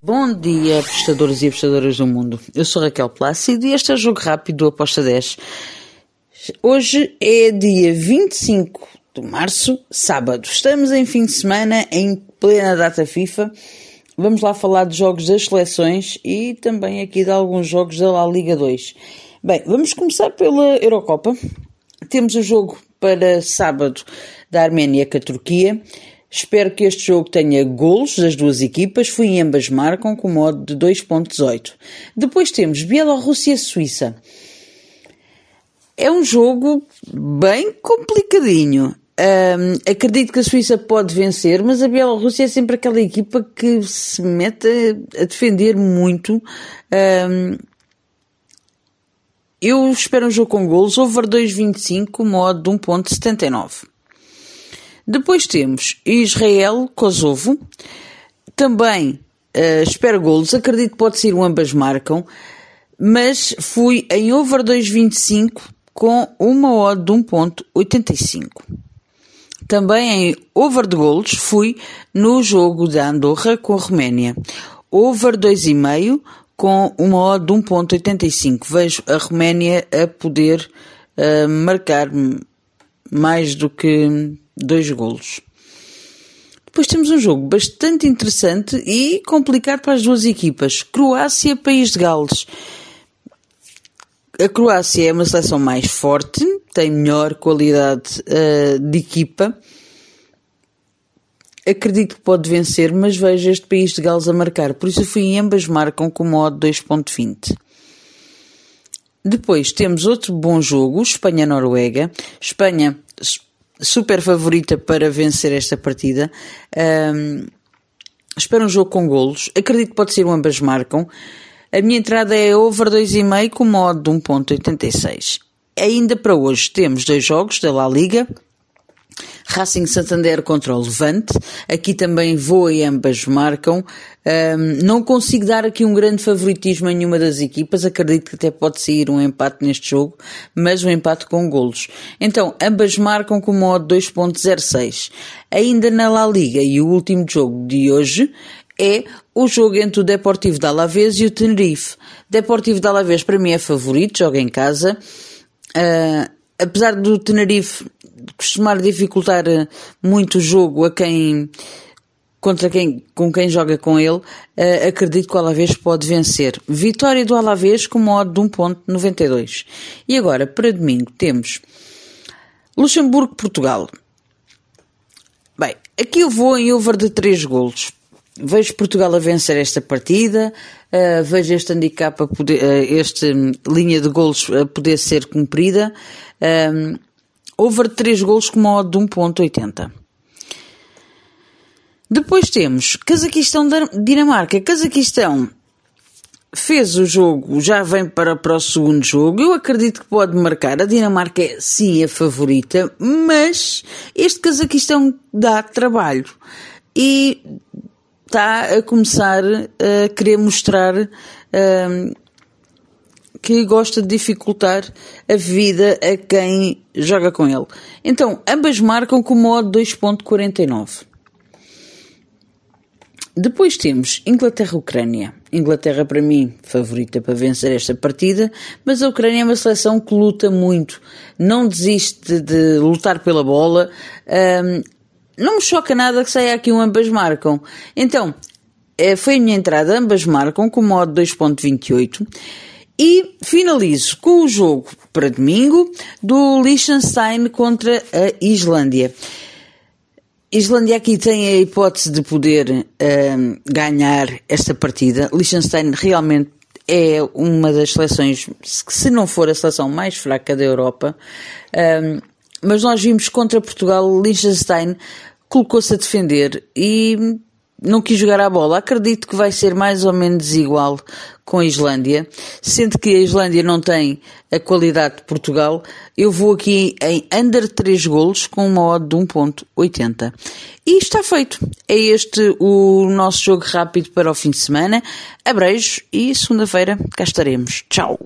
Bom dia, apostadores e apostadoras do mundo. Eu sou Raquel Plácido e este é o Jogo Rápido do Aposta 10. Hoje é dia 25 de março, sábado. Estamos em fim de semana, em plena data FIFA. Vamos lá falar de jogos das seleções e também aqui de alguns jogos da La Liga 2. Bem, vamos começar pela Eurocopa. Temos o jogo para sábado da Arménia com a Turquia. Espero que este jogo tenha golos das duas equipas, fui ambas marcam com modo de 2.18. Depois temos Bielorrússia-Suíça. É um jogo bem complicadinho. Um, acredito que a Suíça pode vencer, mas a Bielorrússia é sempre aquela equipa que se mete a, a defender muito. Um, eu espero um jogo com golos, over 2.25, modo de 1.79. Depois temos Israel-Kosovo. Também uh, espero golos. Acredito que pode ser o ambas marcam. Mas fui em over 2.25 com uma odd de 1.85. Também em over de golos fui no jogo da Andorra com a Roménia. Over 2,5 com uma odd de 1.85. Vejo a Roménia a poder uh, marcar mais do que dois golos. Depois temos um jogo bastante interessante e complicado para as duas equipas. Croácia-País de Gales. A Croácia é uma seleção mais forte, tem melhor qualidade uh, de equipa. Acredito que pode vencer, mas vejo este País de Gales a marcar. Por isso, fui em ambas marcam com modo 2.20. Depois temos outro bom jogo, Espanha-Noruega. Espanha super favorita para vencer esta partida. Um, espero um jogo com golos. Acredito que pode ser um ambas marcam. A minha entrada é over 2,5 com modo de 1.86. Ainda para hoje temos dois jogos da La Liga. Racing Santander contra o Levante. Aqui também vou e ambas marcam. Um, não consigo dar aqui um grande favoritismo em nenhuma das equipas. Acredito que até pode sair um empate neste jogo, mas um empate com golos. Então, ambas marcam com modo 2.06. Ainda na La Liga e o último jogo de hoje é o jogo entre o Deportivo de Alavés e o Tenerife. Deportivo de Alavés para mim é favorito, joga em casa. Uh, apesar do Tenerife costumar dificultar eh, muito o jogo a quem contra quem, com quem joga com ele, uh, acredito que o Alavés pode vencer. Vitória do Alavés com modo de 1.92. E agora, para domingo, temos Luxemburgo-Portugal. Bem, aqui eu vou em over de 3 golos. Vejo Portugal a vencer esta partida, uh, vejo este handicap, a poder, uh, esta linha de golos a poder ser cumprida. Uh, over 3 golos com modo de 1.80. Depois temos Cazaquistão-Dinamarca. Cazaquistão fez o jogo, já vem para, para o segundo jogo. Eu acredito que pode marcar. A Dinamarca é sim a favorita, mas este Cazaquistão dá trabalho. E está a começar a querer mostrar um, que gosta de dificultar a vida a quem joga com ele. Então, ambas marcam com o modo 2.49. Depois temos Inglaterra-Ucrânia. Inglaterra, para mim, favorita para vencer esta partida, mas a Ucrânia é uma seleção que luta muito, não desiste de lutar pela bola. Um, não me choca nada que saia aqui um ambas marcam. Então, eh, foi a minha entrada, ambas marcam com o modo 2.28. E finalizo com o jogo para domingo do Liechtenstein contra a Islândia. Islândia aqui tem a hipótese de poder uh, ganhar esta partida. Liechtenstein realmente é uma das seleções, se não for a seleção mais fraca da Europa, uh, mas nós vimos contra Portugal, Liechtenstein colocou-se a defender e não quis jogar a bola. Acredito que vai ser mais ou menos igual com a Islândia, sendo que a Islândia não tem a qualidade de Portugal. Eu vou aqui em under 3 golos com uma odd de 1.80. E está feito. É este o nosso jogo rápido para o fim de semana. Abreijos e segunda-feira cá estaremos. Tchau!